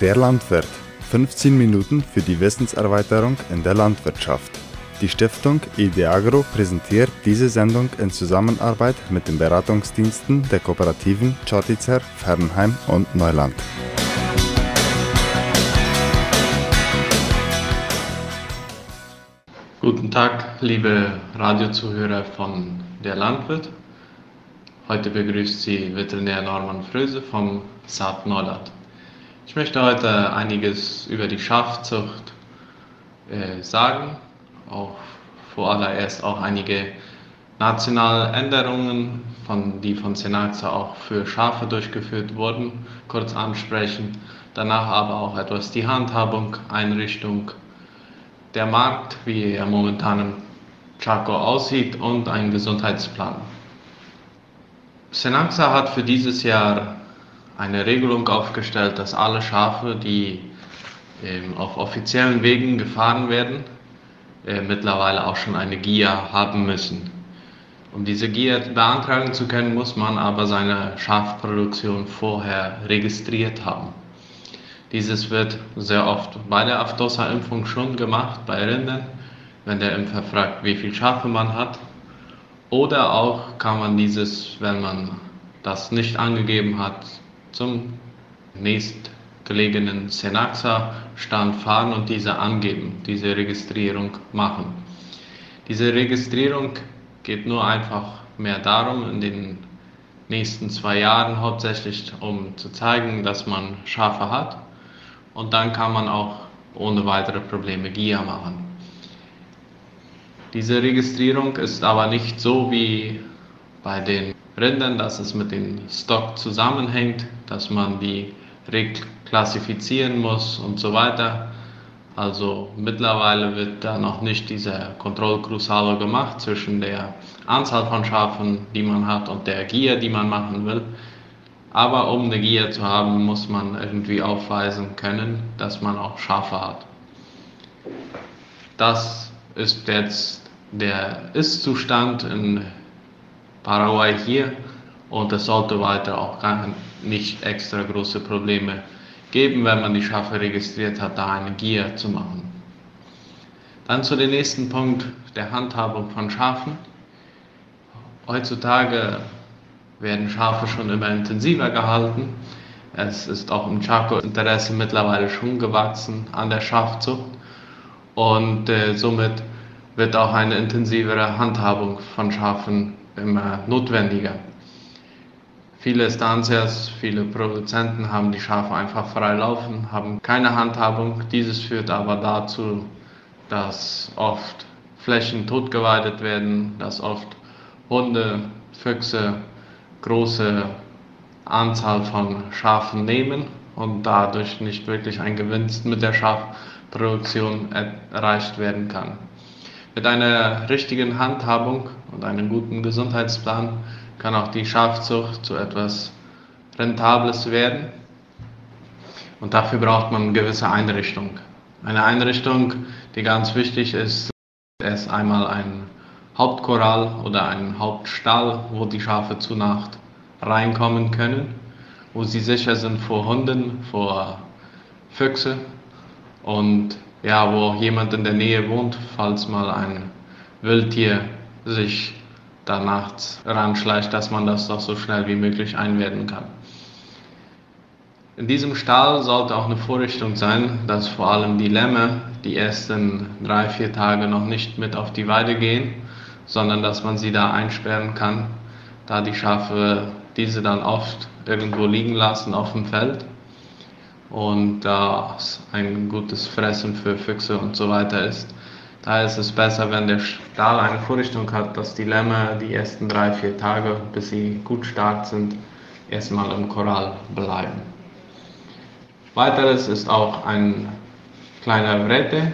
Der Landwirt. 15 Minuten für die Wissenserweiterung in der Landwirtschaft. Die Stiftung Ideagro präsentiert diese Sendung in Zusammenarbeit mit den Beratungsdiensten der Kooperativen Chortitzer, Fernheim und Neuland. Guten Tag, liebe Radiozuhörer von Der Landwirt. Heute begrüßt Sie Veterinär Norman Fröse vom Saat Neuland. Ich möchte heute einiges über die Schafzucht äh, sagen, auch vorallererst auch einige nationale Änderungen, von, die von Senaxa auch für Schafe durchgeführt wurden, kurz ansprechen. Danach aber auch etwas die Handhabung, Einrichtung, der Markt, wie er momentan im Chaco aussieht und einen Gesundheitsplan. Senaxa hat für dieses Jahr eine Regelung aufgestellt, dass alle Schafe, die ähm, auf offiziellen Wegen gefahren werden, äh, mittlerweile auch schon eine GIA haben müssen. Um diese GIA beantragen zu können, muss man aber seine Schafproduktion vorher registriert haben. Dieses wird sehr oft bei der Aftosa-Impfung schon gemacht, bei Rindern, wenn der Impfer fragt, wie viele Schafe man hat. Oder auch kann man dieses, wenn man das nicht angegeben hat, zum nächstgelegenen Senaxa-Stand fahren und diese angeben, diese Registrierung machen. Diese Registrierung geht nur einfach mehr darum, in den nächsten zwei Jahren hauptsächlich, um zu zeigen, dass man Schafe hat. Und dann kann man auch ohne weitere Probleme GIA machen. Diese Registrierung ist aber nicht so wie bei den Rindern, dass es mit dem Stock zusammenhängt, dass man die reklassifizieren muss und so weiter. Also mittlerweile wird da noch nicht dieser Kontrollcrucialo gemacht zwischen der Anzahl von Schafen, die man hat und der Gier, die man machen will. Aber um eine Gier zu haben, muss man irgendwie aufweisen können, dass man auch Schafe hat. Das ist jetzt der Ist-Zustand in Paraguay hier und es sollte weiter auch gar nicht extra große Probleme geben, wenn man die Schafe registriert hat, da eine Gier zu machen. Dann zu dem nächsten Punkt der Handhabung von Schafen. Heutzutage werden Schafe schon immer intensiver gehalten. Es ist auch im Chaco Interesse mittlerweile schon gewachsen an der Schafzucht und äh, somit wird auch eine intensivere Handhabung von Schafen immer notwendiger. Viele Estancias, viele Produzenten haben die Schafe einfach frei laufen, haben keine Handhabung. Dieses führt aber dazu, dass oft Flächen totgeweidet werden, dass oft Hunde, Füchse große Anzahl von Schafen nehmen und dadurch nicht wirklich ein Gewinn mit der Schafproduktion erreicht werden kann. Mit einer richtigen Handhabung und einem guten Gesundheitsplan kann auch die Schafzucht zu etwas Rentables werden. Und dafür braucht man eine gewisse Einrichtung. Eine Einrichtung, die ganz wichtig ist, ist einmal ein Hauptkorral oder ein Hauptstall, wo die Schafe zu Nacht reinkommen können, wo sie sicher sind vor Hunden, vor Füchse und ja, wo jemand in der Nähe wohnt, falls mal ein Wildtier sich da nachts ranschleicht, dass man das doch so schnell wie möglich einwerden kann. In diesem Stall sollte auch eine Vorrichtung sein, dass vor allem die Lämme die ersten drei, vier Tage noch nicht mit auf die Weide gehen, sondern dass man sie da einsperren kann, da die Schafe diese dann oft irgendwo liegen lassen auf dem Feld und da es ein gutes Fressen für Füchse und so weiter ist. Da ist es besser, wenn der Stall eine Vorrichtung hat, dass die Lämmer die ersten drei, vier Tage, bis sie gut stark sind, erstmal im Korall bleiben. Weiteres ist auch ein kleiner Brette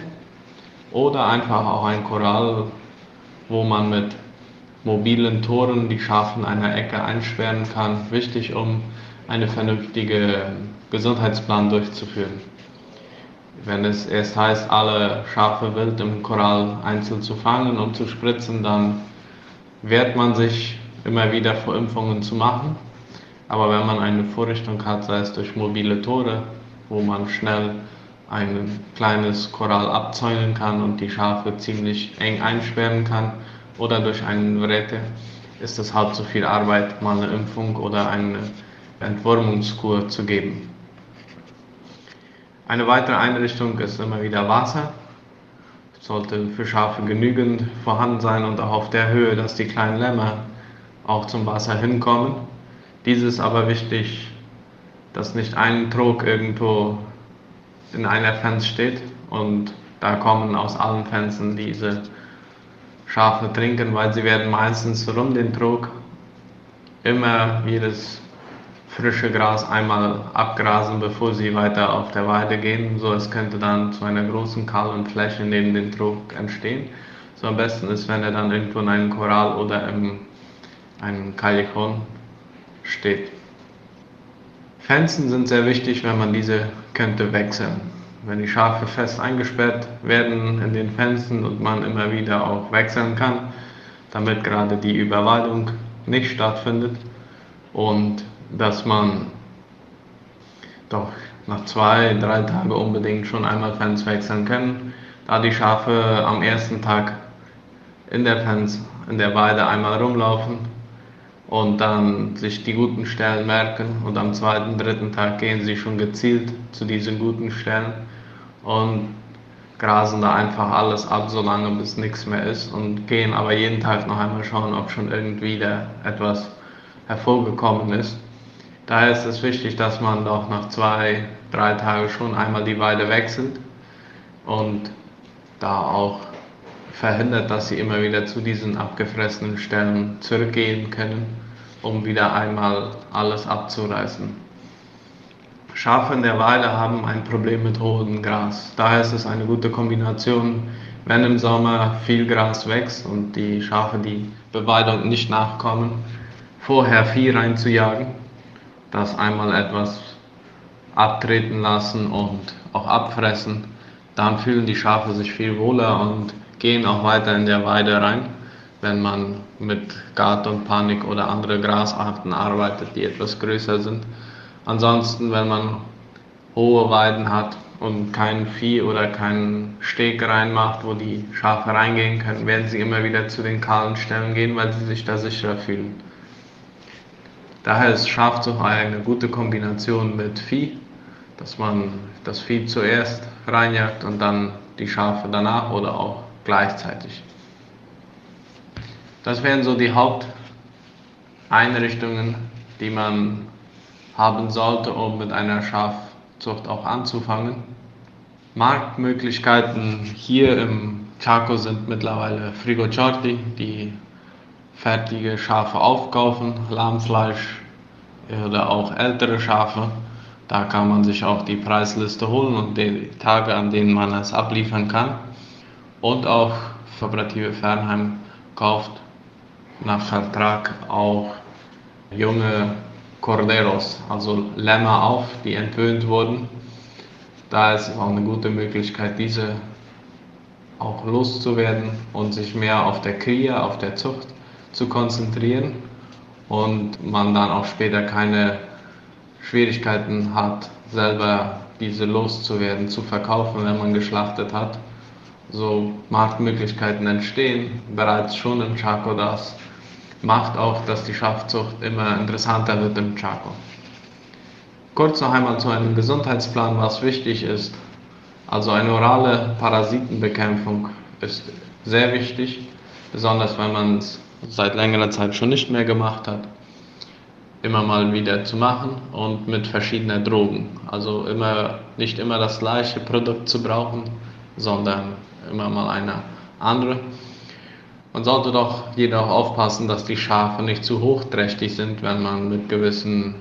oder einfach auch ein Korall, wo man mit mobilen Toren die Schafe in einer Ecke einsperren kann. Wichtig, um eine vernünftige Gesundheitsplan durchzuführen. Wenn es erst heißt, alle Schafe wild im Korall einzeln zu fangen und zu spritzen, dann wehrt man sich immer wieder vor Impfungen zu machen. Aber wenn man eine Vorrichtung hat, sei es durch mobile Tore, wo man schnell ein kleines Korall abzäunen kann und die Schafe ziemlich eng einsperren kann oder durch einen Wrette, ist es halb so viel Arbeit, mal eine Impfung oder eine Entwurmungskur zu geben. Eine weitere Einrichtung ist immer wieder Wasser. Es sollte für Schafe genügend vorhanden sein und auch auf der Höhe, dass die kleinen Lämmer auch zum Wasser hinkommen. Dieses ist aber wichtig, dass nicht ein Trog irgendwo in einer Fenster steht und da kommen aus allen Fenstern diese Schafe trinken, weil sie werden meistens rund den Trog immer jedes frische Gras einmal abgrasen, bevor sie weiter auf der Weide gehen. So es könnte dann zu einer großen kahlen Fläche neben dem Trog entstehen. So am besten ist, wenn er dann irgendwo in einem Korall oder in einem Callejón steht. Fenster sind sehr wichtig, wenn man diese könnte wechseln. Wenn die Schafe fest eingesperrt werden in den Fenstern und man immer wieder auch wechseln kann, damit gerade die Überweidung nicht stattfindet und dass man doch nach zwei, drei Tagen unbedingt schon einmal Fans wechseln kann, da die Schafe am ersten Tag in der Fans, in der Weide einmal rumlaufen und dann sich die guten Stellen merken und am zweiten, dritten Tag gehen sie schon gezielt zu diesen guten Stellen und grasen da einfach alles ab, solange bis nichts mehr ist und gehen aber jeden Tag noch einmal schauen, ob schon irgendwie da etwas hervorgekommen ist. Daher ist es wichtig, dass man doch nach zwei, drei Tagen schon einmal die Weide wechselt und da auch verhindert, dass sie immer wieder zu diesen abgefressenen Stellen zurückgehen können, um wieder einmal alles abzureißen. Schafe in der Weide haben ein Problem mit hohem Gras. Daher ist es eine gute Kombination, wenn im Sommer viel Gras wächst und die Schafe die Beweidung nicht nachkommen, vorher Vieh reinzujagen das einmal etwas abtreten lassen und auch abfressen, dann fühlen die Schafe sich viel wohler und gehen auch weiter in der Weide rein, wenn man mit Gat und Panik oder andere Grasarten arbeitet, die etwas größer sind. Ansonsten, wenn man hohe Weiden hat und kein Vieh oder keinen Steg reinmacht, wo die Schafe reingehen können, werden sie immer wieder zu den kahlen Stellen gehen, weil sie sich da sicherer fühlen. Daher ist Schafzucht eine gute Kombination mit Vieh, dass man das Vieh zuerst reinjagt und dann die Schafe danach oder auch gleichzeitig. Das wären so die Haupteinrichtungen, die man haben sollte, um mit einer Schafzucht auch anzufangen. Marktmöglichkeiten hier im Chaco sind mittlerweile Frigocciorti, die fertige Schafe aufkaufen, Lahmfleisch oder auch ältere Schafe. Da kann man sich auch die Preisliste holen und die Tage, an denen man es abliefern kann. Und auch Kooperative Fernheim kauft nach Vertrag auch junge Corderos, also Lämmer auf, die entwöhnt wurden. Da ist es auch eine gute Möglichkeit, diese auch loszuwerden und sich mehr auf der Kria, auf der Zucht zu konzentrieren und man dann auch später keine Schwierigkeiten hat, selber diese loszuwerden, zu verkaufen, wenn man geschlachtet hat. So Marktmöglichkeiten entstehen bereits schon im Chaco. Das macht auch, dass die Schafzucht immer interessanter wird im Chaco. Kurz noch einmal zu einem Gesundheitsplan, was wichtig ist. Also eine orale Parasitenbekämpfung ist sehr wichtig, besonders wenn man es seit längerer Zeit schon nicht mehr gemacht hat, immer mal wieder zu machen und mit verschiedenen Drogen. Also immer nicht immer das gleiche Produkt zu brauchen, sondern immer mal eine andere. Man sollte doch jeder auch aufpassen, dass die Schafe nicht zu hochträchtig sind, wenn man mit gewissen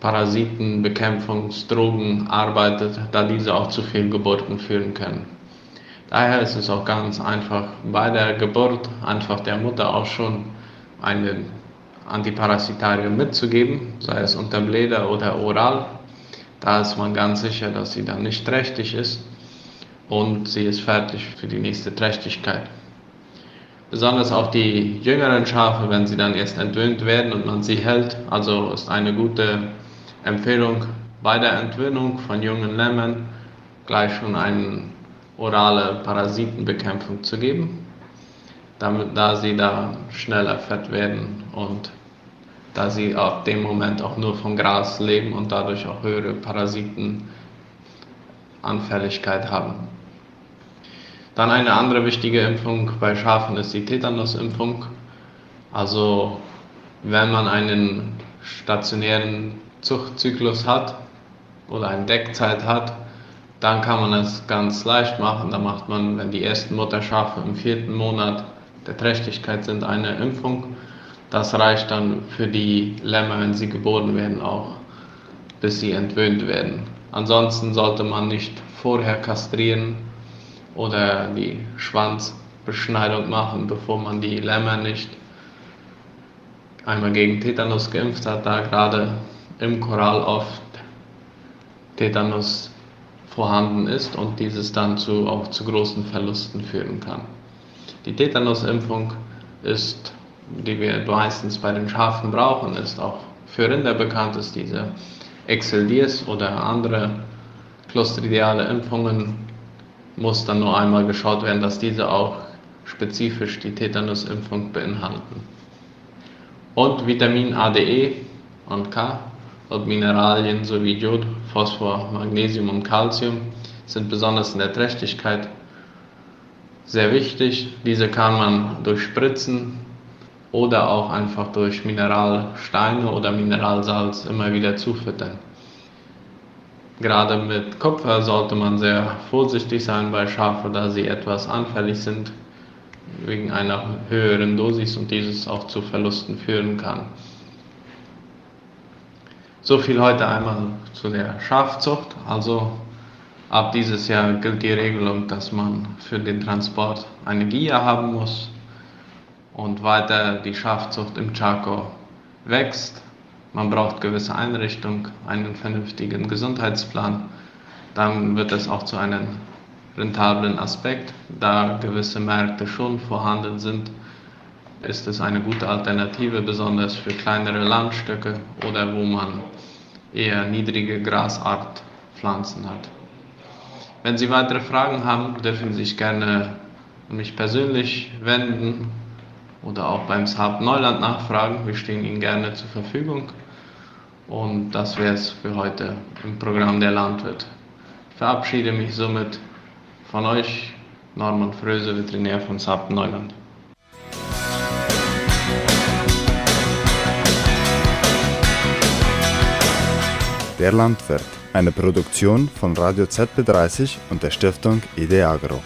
Parasitenbekämpfungsdrogen arbeitet, da diese auch zu viel Geburten führen können. Daher ist es auch ganz einfach bei der Geburt einfach der Mutter auch schon ein Antiparasitarium mitzugeben, sei es unter Bläder oder oral. Da ist man ganz sicher, dass sie dann nicht trächtig ist und sie ist fertig für die nächste Trächtigkeit. Besonders auch die jüngeren Schafe, wenn sie dann erst entwöhnt werden und man sie hält, also ist eine gute Empfehlung, bei der Entwöhnung von jungen Lämmern gleich schon eine orale Parasitenbekämpfung zu geben, damit, da sie da schneller fett werden und da sie ab dem Moment auch nur vom Gras leben und dadurch auch höhere Parasitenanfälligkeit haben. Dann eine andere wichtige Impfung bei Schafen ist die Tetanusimpfung. Also wenn man einen stationären Zuchtzyklus hat oder eine Deckzeit hat, dann kann man es ganz leicht machen. Da macht man, wenn die ersten Mutterschafe im vierten Monat der Trächtigkeit sind, eine Impfung. Das reicht dann für die Lämmer, wenn sie geboren werden, auch bis sie entwöhnt werden. Ansonsten sollte man nicht vorher kastrieren oder die Schwanzbeschneidung machen, bevor man die Lämmer nicht einmal gegen Tetanus geimpft hat, da gerade im Korall oft Tetanus vorhanden ist und dieses dann zu, auch zu großen Verlusten führen kann. Die Tetanusimpfung ist, die wir meistens bei den Schafen brauchen, ist auch für Rinder bekannt, ist diese Exeldiers oder andere clostridiale Impfungen muss dann nur einmal geschaut werden, dass diese auch spezifisch die Tetanusimpfung beinhalten. Und Vitamin A, D, E und K und Mineralien sowie Jod, Phosphor, Magnesium und Calcium sind besonders in der Trächtigkeit sehr wichtig. Diese kann man durch Spritzen oder auch einfach durch Mineralsteine oder Mineralsalz immer wieder zufüttern. Gerade mit Kupfer sollte man sehr vorsichtig sein bei Schafen, da sie etwas anfällig sind wegen einer höheren Dosis und dieses auch zu Verlusten führen kann. So viel heute einmal zu der Schafzucht. Also ab dieses Jahr gilt die Regelung, dass man für den Transport eine GIA haben muss und weiter die Schafzucht im Chaco wächst man braucht gewisse Einrichtung, einen vernünftigen Gesundheitsplan, dann wird es auch zu einem rentablen Aspekt. Da gewisse Märkte schon vorhanden sind, ist es eine gute Alternative, besonders für kleinere Landstücke oder wo man eher niedrige Grasartpflanzen hat. Wenn Sie weitere Fragen haben, dürfen Sie sich gerne an mich persönlich wenden oder auch beim Saab Neuland nachfragen. Wir stehen Ihnen gerne zur Verfügung. Und das wäre es für heute im Programm der Landwirt. Ich verabschiede mich somit von euch, Norman Fröse, Veterinär von Saab Neuland. Der Landwirt, eine Produktion von Radio ZB30 und der Stiftung IDEAGRO.